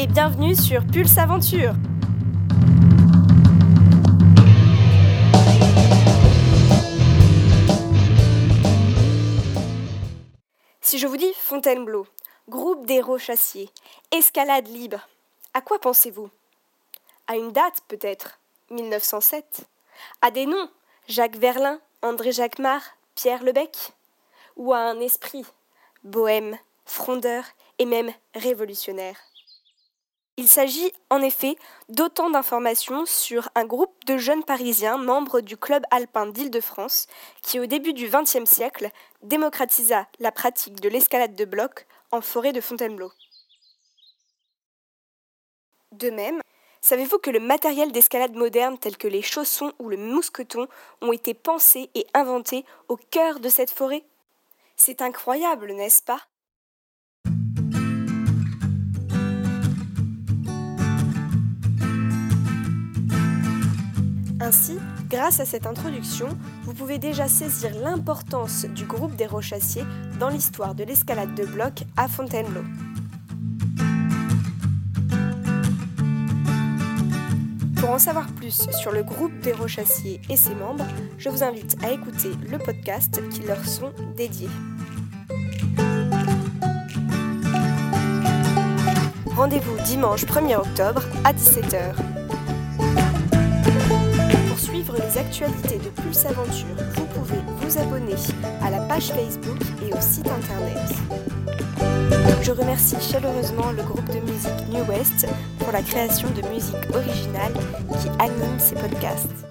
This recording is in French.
et bienvenue sur Pulse Aventure. Si je vous dis Fontainebleau, groupe d'héros chassiers, escalade libre, à quoi pensez-vous? À une date peut-être 1907 À des noms Jacques Verlin, André Jacquemart, Pierre Lebec? Ou à un esprit Bohème, frondeur et même révolutionnaire? Il s'agit en effet d'autant d'informations sur un groupe de jeunes Parisiens membres du Club alpin d'Île-de-France qui, au début du XXe siècle, démocratisa la pratique de l'escalade de bloc en forêt de Fontainebleau. De même, savez-vous que le matériel d'escalade moderne tel que les chaussons ou le mousqueton ont été pensés et inventés au cœur de cette forêt? C'est incroyable, n'est-ce pas? Ainsi, grâce à cette introduction, vous pouvez déjà saisir l'importance du groupe des Rochassiers dans l'histoire de l'escalade de bloc à Fontainebleau. Pour en savoir plus sur le groupe des Rochassiers et ses membres, je vous invite à écouter le podcast qui leur sont dédiés. Rendez-vous dimanche 1er octobre à 17h les actualités de Pulse Aventure, vous pouvez vous abonner à la page Facebook et au site internet. Je remercie chaleureusement le groupe de musique New West pour la création de musique originale qui anime ces podcasts.